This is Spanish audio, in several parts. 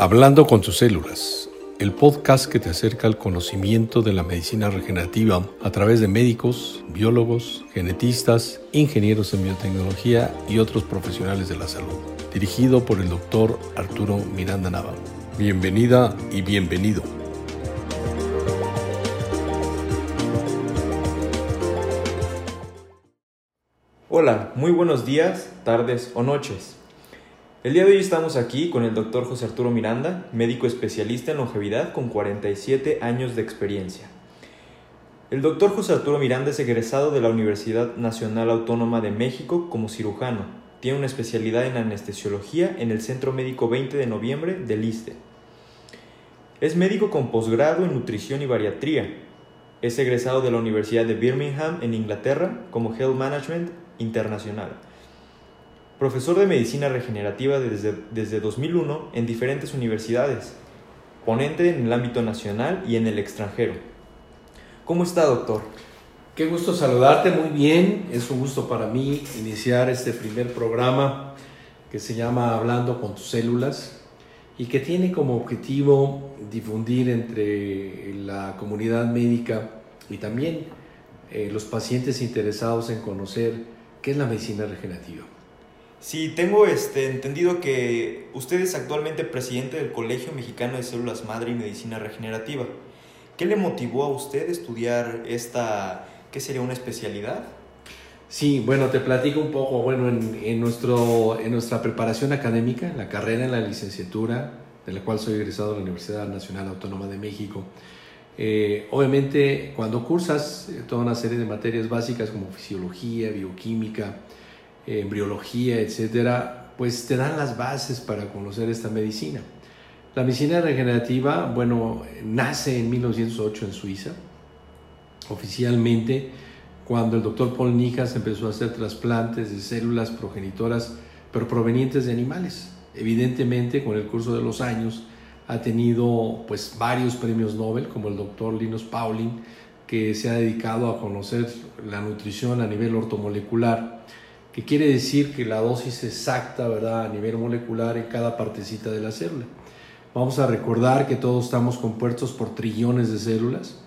Hablando con tus células, el podcast que te acerca al conocimiento de la medicina regenerativa a través de médicos, biólogos, genetistas, ingenieros en biotecnología y otros profesionales de la salud. Dirigido por el doctor Arturo Miranda Nava. Bienvenida y bienvenido. Hola, muy buenos días, tardes o noches. El día de hoy estamos aquí con el doctor José Arturo Miranda, médico especialista en longevidad con 47 años de experiencia. El doctor José Arturo Miranda es egresado de la Universidad Nacional Autónoma de México como cirujano. Tiene una especialidad en anestesiología en el Centro Médico 20 de Noviembre del ISTE. Es médico con posgrado en nutrición y bariatría. Es egresado de la Universidad de Birmingham en Inglaterra como Health Management Internacional. Profesor de Medicina Regenerativa desde, desde 2001 en diferentes universidades. Ponente en el ámbito nacional y en el extranjero. ¿Cómo está, doctor? Qué gusto saludarte, muy bien. Es un gusto para mí iniciar este primer programa que se llama Hablando con tus células y que tiene como objetivo difundir entre la comunidad médica y también eh, los pacientes interesados en conocer ¿Qué es la medicina regenerativa? Sí, tengo este, entendido que usted es actualmente presidente del Colegio Mexicano de Células Madre y Medicina Regenerativa. ¿Qué le motivó a usted estudiar esta, qué sería una especialidad? Sí, bueno, te platico un poco, bueno, en, en, nuestro, en nuestra preparación académica, la carrera, en la licenciatura, de la cual soy egresado de la Universidad Nacional Autónoma de México, eh, obviamente, cuando cursas eh, toda una serie de materias básicas como fisiología, bioquímica, embriología, etcétera, pues te dan las bases para conocer esta medicina. La medicina regenerativa, bueno, nace en 1908 en Suiza, oficialmente, cuando el doctor Paul Nijas empezó a hacer trasplantes de células progenitoras, pero provenientes de animales. Evidentemente, con el curso de los años, ha tenido pues varios premios Nobel, como el doctor Linus Pauling, que se ha dedicado a conocer la nutrición a nivel ortomolecular, que quiere decir que la dosis exacta, ¿verdad?, a nivel molecular en cada partecita de la célula. Vamos a recordar que todos estamos compuestos por trillones de células.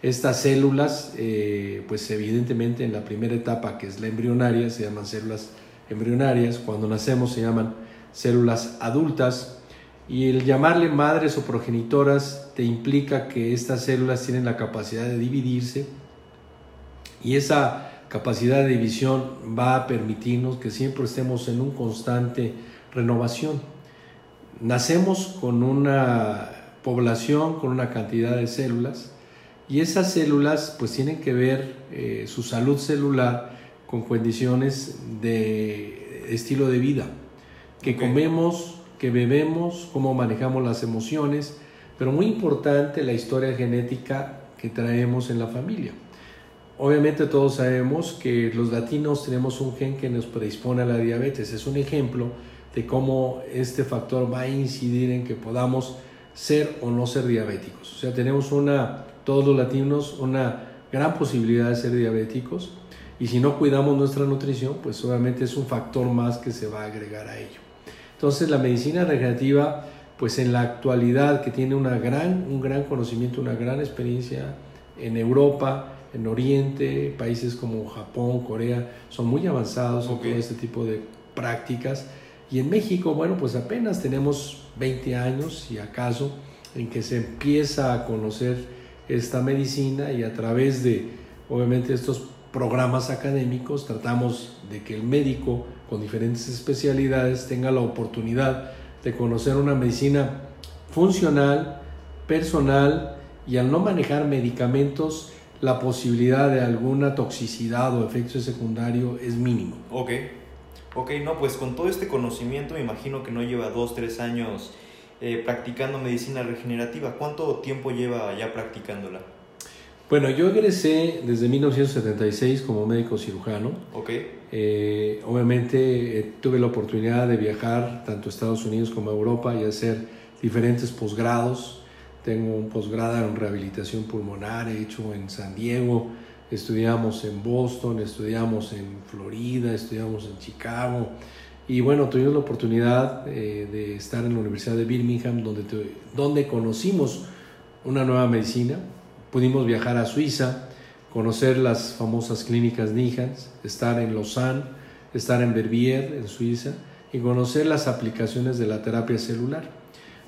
Estas células, eh, pues evidentemente en la primera etapa, que es la embrionaria, se llaman células embrionarias. Cuando nacemos se llaman células adultas y el llamarle madres o progenitoras te implica que estas células tienen la capacidad de dividirse y esa capacidad de división va a permitirnos que siempre estemos en un constante renovación. Nacemos con una población, con una cantidad de células y esas células pues tienen que ver eh, su salud celular con condiciones de estilo de vida, que comemos, que bebemos, cómo manejamos las emociones, pero muy importante la historia genética que traemos en la familia. Obviamente todos sabemos que los latinos tenemos un gen que nos predispone a la diabetes. Es un ejemplo de cómo este factor va a incidir en que podamos ser o no ser diabéticos. O sea, tenemos una, todos los latinos, una gran posibilidad de ser diabéticos y si no cuidamos nuestra nutrición, pues obviamente es un factor más que se va a agregar a ello. Entonces la medicina regenerativa, pues en la actualidad que tiene una gran, un gran conocimiento, una gran experiencia en Europa, en Oriente, países como Japón, Corea, son muy avanzados en todo este tipo de prácticas. Y en México, bueno, pues apenas tenemos 20 años, y acaso, en que se empieza a conocer esta medicina y a través de, obviamente, estos programas académicos tratamos de que el médico con diferentes especialidades tenga la oportunidad de conocer una medicina funcional, personal y al no manejar medicamentos, la posibilidad de alguna toxicidad o efecto secundario es mínimo. Ok, ok, no, pues con todo este conocimiento me imagino que no lleva dos, tres años eh, practicando medicina regenerativa. ¿Cuánto tiempo lleva ya practicándola? Bueno, yo egresé desde 1976 como médico cirujano. Ok. Eh, obviamente eh, tuve la oportunidad de viajar tanto a Estados Unidos como a Europa y hacer diferentes posgrados. Tengo un posgrado en rehabilitación pulmonar hecho en San Diego. Estudiamos en Boston, estudiamos en Florida, estudiamos en Chicago. Y bueno, tuvimos la oportunidad eh, de estar en la Universidad de Birmingham, donde, donde conocimos una nueva medicina. Pudimos viajar a Suiza, conocer las famosas clínicas Nihans, estar en Lausanne, estar en Verbier, en Suiza, y conocer las aplicaciones de la terapia celular.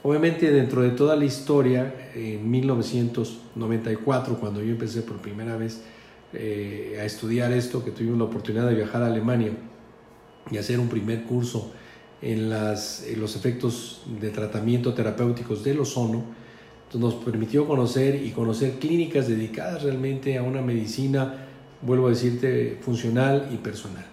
Obviamente dentro de toda la historia, en 1994, cuando yo empecé por primera vez eh, a estudiar esto, que tuvimos la oportunidad de viajar a Alemania, y hacer un primer curso en, las, los efectos de tratamiento terapéuticos del ozono, nos permitió conocer y conocer clínicas dedicadas realmente a una medicina, vuelvo a decirte, funcional y personal,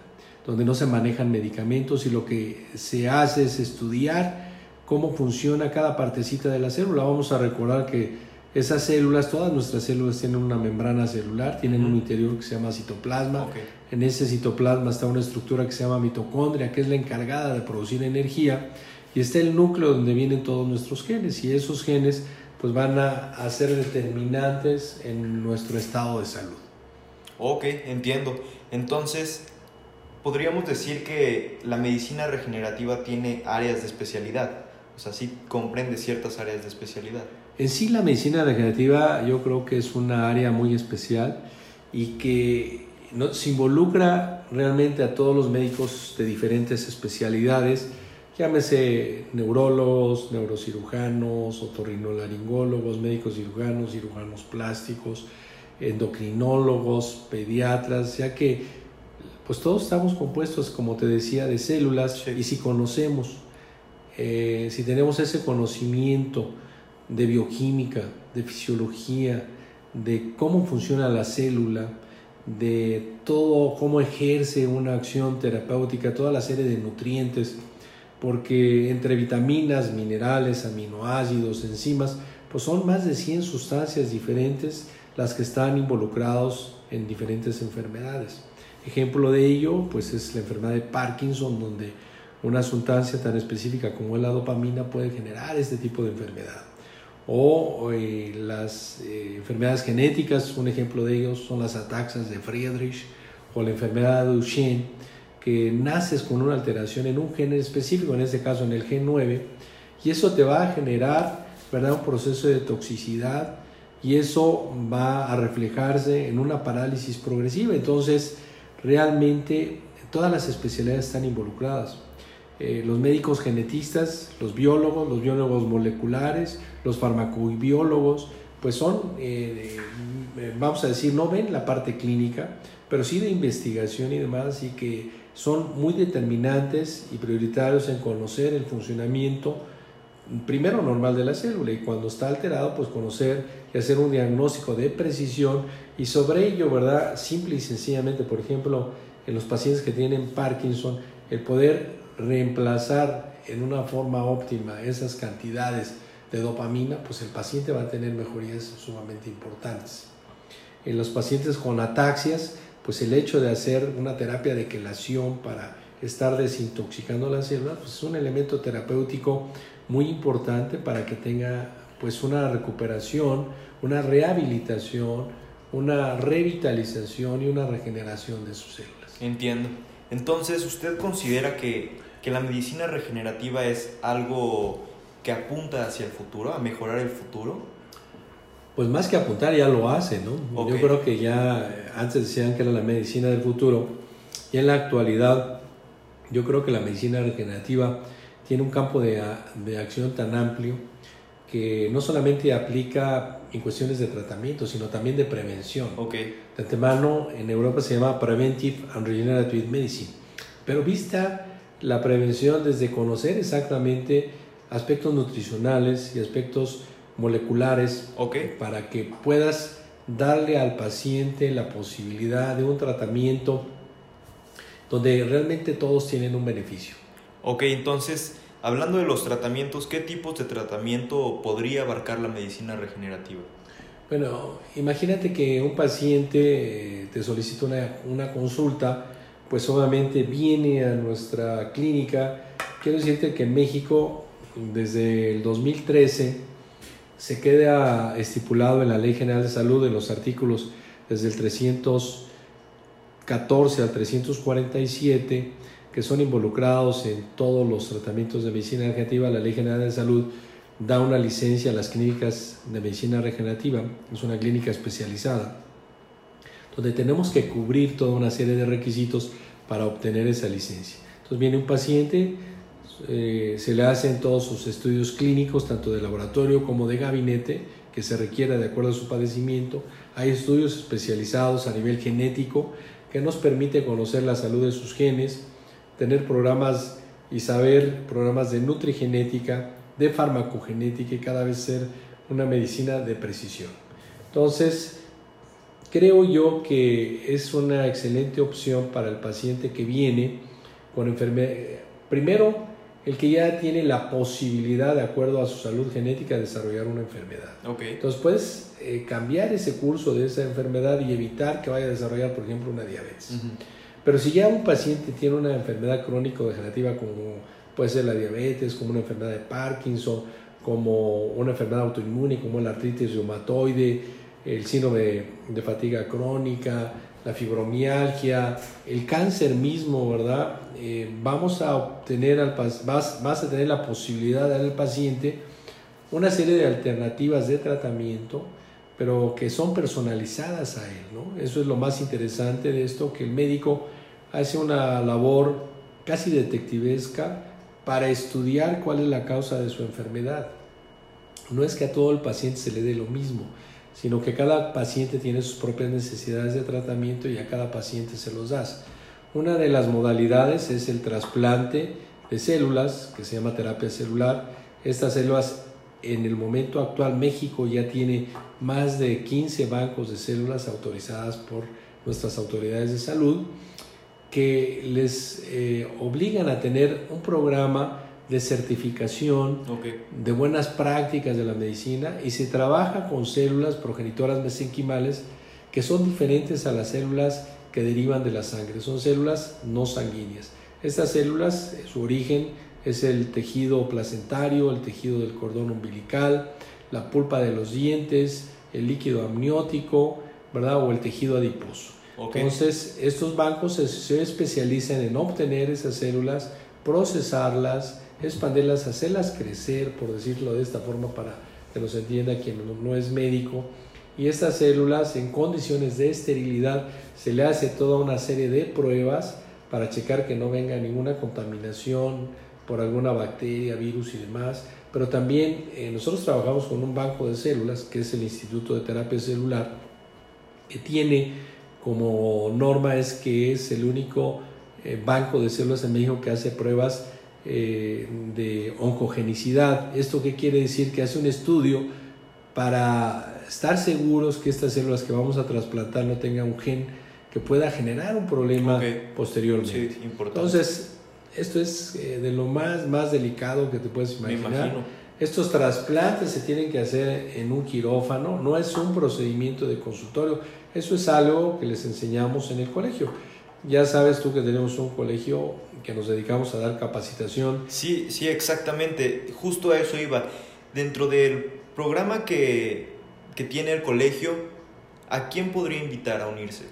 donde no se manejan medicamentos y lo que se hace es estudiar cómo funciona cada partecita de la célula. Vamos a recordar que esas células, todas nuestras células tienen una membrana celular, tienen un interior que se llama citoplasma. En ese citoplasma está una estructura que se llama mitocondria, que es la encargada de producir energía. Y está el núcleo donde vienen todos nuestros genes. Y esos genes pues van a, a ser determinantes en nuestro estado de salud. Ok, entiendo. Entonces, podríamos decir que la medicina regenerativa tiene áreas de especialidad. Sea, sí comprende ciertas áreas de especialidad. En sí la medicina regenerativa yo creo que es una área muy especial y que se involucra realmente a todos los médicos de diferentes especialidades, llámese neurólogos, neurocirujanos, otorrinolaringólogos, médicos cirujanos, cirujanos plásticos, endocrinólogos, pediatras, ya que pues todos estamos compuestos, como te decía, de células y si conocemos, eh, si tenemos ese conocimiento, de bioquímica, de fisiología, de cómo funciona la célula, de todo, cómo ejerce una acción terapéutica, toda la serie de nutrientes, porque entre vitaminas, minerales, aminoácidos, enzimas, pues son más de 100 sustancias diferentes las que están involucrados en diferentes enfermedades. Ejemplo de ello, pues es la enfermedad de Parkinson, donde una sustancia tan específica como la dopamina puede generar este tipo de enfermedad o eh, las eh, enfermedades genéticas, un ejemplo de ellos son las ataxas de Friedrich o la enfermedad de Duchenne, que naces con una alteración en un gen específico, en este caso en el gen 9, y eso te va a generar ¿verdad? un proceso de toxicidad y eso va a reflejarse en una parálisis progresiva. Entonces, realmente todas las especialidades están involucradas. Eh, los médicos genetistas, los biólogos, los biólogos moleculares, los farmacobiólogos, pues son, eh, vamos a decir, no ven la parte clínica, pero sí de investigación y demás, y que son muy determinantes y prioritarios en conocer el funcionamiento primero normal de la célula y cuando está alterado pues conocer y hacer un diagnóstico de precisión y sobre ello, ¿verdad? Simple y sencillamente, por ejemplo, en los pacientes que tienen Parkinson, el poder reemplazar en una forma óptima esas cantidades de dopamina, pues el paciente va a tener mejorías sumamente importantes. En los pacientes con ataxias, pues el hecho de hacer una terapia de quelación para estar desintoxicando las células, pues es un elemento terapéutico muy importante para que tenga pues una recuperación, una rehabilitación, una revitalización y una regeneración de sus células. Entiendo. Entonces, ¿usted considera que, que la medicina regenerativa es algo que apunta hacia el futuro, a mejorar el futuro? Pues más que apuntar ya lo hace, ¿no? Yo creo que ya antes decían que era la medicina del futuro y en la actualidad yo creo que la medicina regenerativa tiene un campo de, de acción tan amplio que no solamente aplica en cuestiones de tratamiento, sino también de prevención. Okay. De antemano, en Europa se llama Preventive and Regenerative Medicine. Pero vista la prevención desde conocer exactamente aspectos nutricionales y aspectos moleculares para que puedas darle al paciente la posibilidad de un tratamiento donde realmente todos tienen un beneficio. Ok, entonces, hablando de los tratamientos, ¿qué tipos de tratamiento podría abarcar la medicina regenerativa? Bueno, imagínate que un paciente eh, te solicita una, consulta, pues obviamente viene a nuestra clínica. Quiero decirte que en México desde el 2013 se queda estipulado en la Ley General de Salud en los artículos desde el 314 al 347 que son involucrados en todos los tratamientos de medicina regenerativa, la Ley General de Salud da una licencia a las clínicas de medicina regenerativa, es una clínica especializada, donde tenemos que cubrir toda una serie de requisitos para obtener esa licencia. Entonces viene un paciente, eh, se le hacen todos sus estudios clínicos, tanto de laboratorio como de gabinete, que se requiera de acuerdo a su padecimiento. Hay estudios especializados a nivel genético que nos permite conocer la salud de sus genes, tener programas y saber programas de nutrigenética, de farmacogenética y cada vez ser una medicina de precisión. Entonces, creo yo que es una excelente opción para el paciente que viene con enfermedad. Primero, el que ya tiene la posibilidad, de acuerdo a su salud genética, de desarrollar una enfermedad. Entonces puedes eh, cambiar ese curso de esa enfermedad y evitar que vaya a desarrollar, por ejemplo, una diabetes. Pero si ya un paciente tiene una enfermedad crónico-degenerativa como puede ser la diabetes, como una enfermedad de Parkinson, como una enfermedad autoinmune, como la artritis reumatoide, el síndrome de fatiga crónica, la fibromialgia, el cáncer mismo, ¿verdad? Eh, vamos a obtener, al, vas, vas a tener la posibilidad de dar al paciente una serie de alternativas de tratamiento, pero que son personalizadas a él, ¿no? Eso es lo más interesante de esto, que el médico hace una labor casi detectivesca para estudiar cuál es la causa de su enfermedad. No es que a todo el paciente se le dé lo mismo, sino que cada paciente tiene sus propias necesidades de tratamiento y a cada paciente se los das. Una de las modalidades es el trasplante de células, que se llama terapia celular. Estas células, en el momento actual, México ya tiene más de 15 bancos de células autorizadas por nuestras autoridades de salud que les eh, obligan a tener un programa de certificación, de buenas prácticas de la medicina y se trabaja con células progenitoras mesenquimales que son diferentes a las células que derivan de la sangre, son células no sanguíneas. Estas células, su origen es el tejido placentario, el tejido del cordón umbilical, la pulpa de los dientes, el líquido amniótico, ¿verdad? O el tejido adiposo. Entonces, estos bancos se especializan en obtener esas células, procesarlas, expandirlas, hacerlas crecer, por decirlo de esta forma para que nos entienda quien no, es médico. Y estas células en condiciones de esterilidad se le hace toda una serie de pruebas para checar que no venga ninguna contaminación por alguna bacteria, virus y demás. Pero también eh, nosotros trabajamos con un banco de células, que es el Instituto de Terapia Celular, que tiene como norma es que es el único eh, banco de células en México que hace pruebas eh, de oncogenicidad. ¿Esto qué quiere decir? Que hace un estudio para estar seguros que estas células que vamos a trasplantar no tengan un gen que pueda generar un problema posteriormente. Entonces, esto es eh, de lo más, más delicado que te puedes imaginar. Estos trasplantes se tienen que hacer en un quirófano, no es un procedimiento de consultorio, eso es algo que les enseñamos en el colegio. Ya sabes tú que tenemos un colegio que nos dedicamos a dar capacitación. Sí, sí, exactamente. Justo a eso iba. Dentro del programa que, que tiene el colegio, ¿a quién podría invitar a unirse?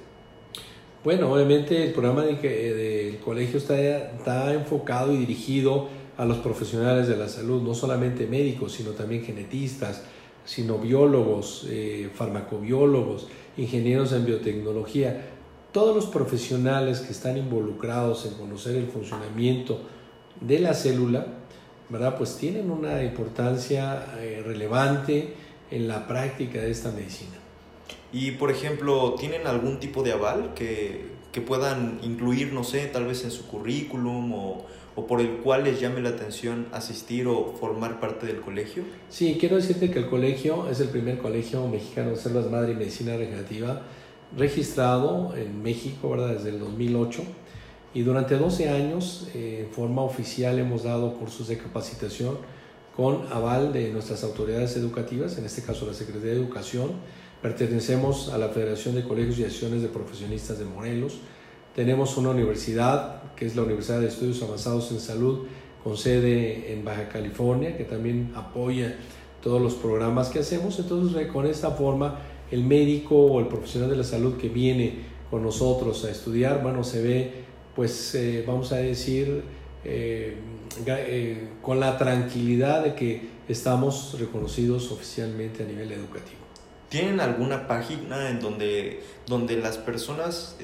Bueno, obviamente el programa del de, colegio está, está enfocado y dirigido a los profesionales de la salud, no solamente médicos, sino también genetistas, sino biólogos, eh, farmacobiólogos, ingenieros en biotecnología todos los profesionales que están involucrados en conocer el funcionamiento de la célula, ¿verdad? Pues tienen una importancia eh, relevante en la práctica de esta medicina. Y, por ejemplo, ¿tienen algún tipo de aval que, que puedan incluir, no sé, tal vez en su currículum o, o, por el cual les llame la atención asistir o formar parte del colegio? Sí, quiero decirte que el colegio es el primer colegio mexicano de células madre y medicina regenerativa registrado en México ¿verdad? desde el 2008 y durante 12 años eh, en forma oficial hemos dado cursos de capacitación con aval de nuestras autoridades educativas, en este caso la Secretaría de Educación. Pertenecemos a la Federación de Colegios y Acciones de Profesionistas de Morelos. Tenemos una universidad, que es la Universidad de Estudios Avanzados en Salud, con sede en Baja California, que también apoya todos los programas que hacemos. Entonces, con esta forma el médico o el profesional de la salud que viene con nosotros a estudiar, bueno, se ve pues eh, vamos a decir, eh, con la tranquilidad de que estamos reconocidos oficialmente a nivel educativo. ¿Tienen alguna página en donde, donde las personas,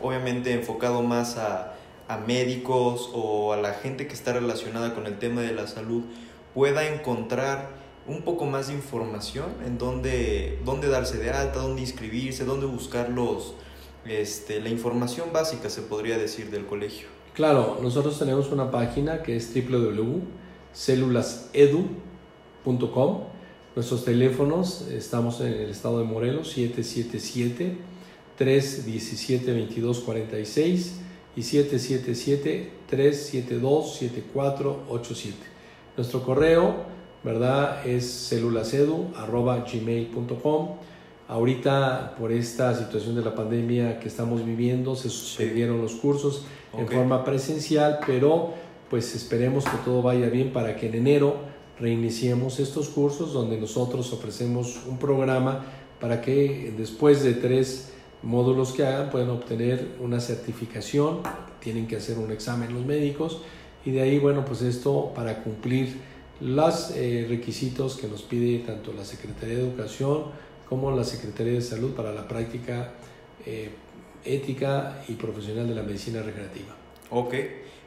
obviamente enfocado más a, a médicos o a la gente que está relacionada con el tema de la salud, pueda encontrar un poco más de información en dónde, dónde darse de alta, dónde inscribirse, dónde buscar los, este, la información básica, se podría decir, del colegio. Claro, nosotros tenemos una página que es www.celulasedu.com. Nuestros teléfonos, estamos en el estado de Morelos, 777 317 2246 y 777 372 7487. Nuestro correo ¿verdad? Es celulasedu.gmail.com. Ahorita, por esta situación de la pandemia que estamos viviendo, se suspendieron los cursos en forma presencial, pero pues esperemos que todo vaya bien para que en enero reiniciemos estos cursos donde nosotros ofrecemos un programa para que después de tres módulos que hagan puedan obtener una certificación, tienen que hacer un examen los médicos y de ahí, bueno, pues esto para cumplir los eh, requisitos que nos pide tanto la Secretaría de Educación como la Secretaría de Salud para la práctica eh, ética y profesional de la medicina recreativa. Ok,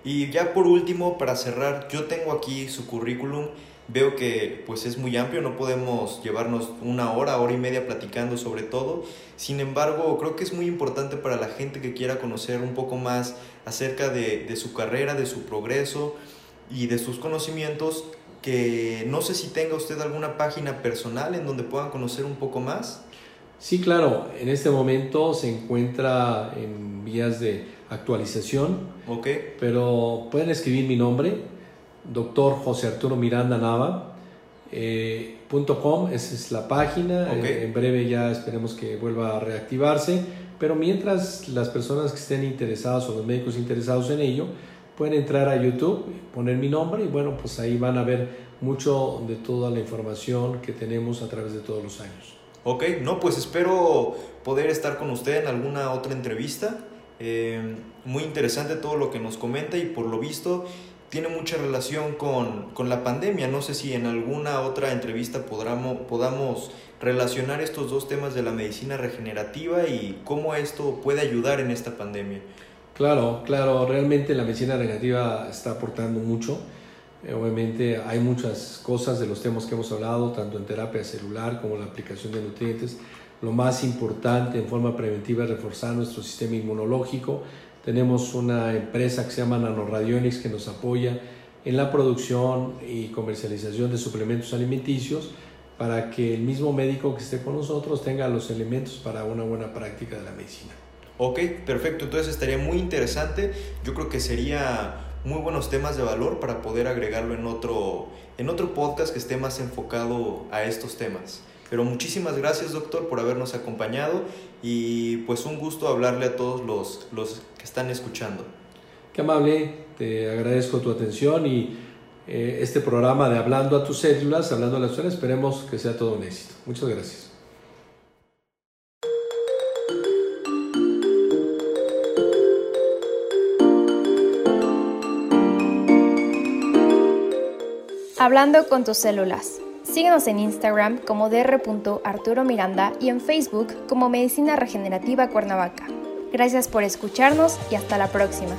y ya por último, para cerrar, yo tengo aquí su currículum, veo que pues es muy amplio, no podemos llevarnos una hora, hora y media platicando sobre todo, sin embargo creo que es muy importante para la gente que quiera conocer un poco más acerca de, de su carrera, de su progreso y de sus conocimientos, que no sé si tenga usted alguna página personal en donde puedan conocer un poco más. Sí, claro, en este momento se encuentra en vías de actualización. Ok. Pero pueden escribir mi nombre, doctor José Arturo Miranda Nava. Eh, .com, esa es la página, eh, en breve ya esperemos que vuelva a reactivarse, pero mientras las personas que estén interesadas o los médicos interesados en ello, pueden entrar a YouTube, poner mi nombre y bueno, pues ahí van a ver mucho de toda la información que tenemos a través de todos los años. Ok, no, pues espero poder estar con usted en alguna otra entrevista. Eh, muy interesante todo lo que nos comenta y por lo visto tiene mucha relación con, con la pandemia. No sé si en alguna otra entrevista podamos, podamos relacionar estos dos temas de la medicina regenerativa y cómo esto puede ayudar en esta pandemia. Claro, claro, realmente la medicina regenerativa está aportando mucho. Eh, obviamente hay muchas cosas de los temas que hemos hablado, tanto en terapia celular como la aplicación de nutrientes. Lo más importante en forma preventiva es reforzar nuestro sistema inmunológico. Tenemos una empresa que se llama Nanoradionics que nos apoya en la producción y comercialización de suplementos alimenticios para que el mismo médico que esté con nosotros tenga los elementos para una buena práctica de la medicina. Ok, perfecto. Entonces estaría muy interesante. Yo creo que sería muy buenos temas de valor para poder agregarlo en otro, en otro podcast que esté más enfocado a estos temas. Pero muchísimas gracias, doctor, por habernos acompañado y pues un gusto hablarle a todos los, los que están escuchando. Qué amable, te agradezco tu atención y eh, este programa de Hablando a tus células, Hablando a las células, esperemos que sea todo un éxito. Muchas gracias. Hablando con tus células. Síguenos en Instagram como dr. Miranda y en Facebook como Medicina Regenerativa Cuernavaca. Gracias por escucharnos y hasta la próxima.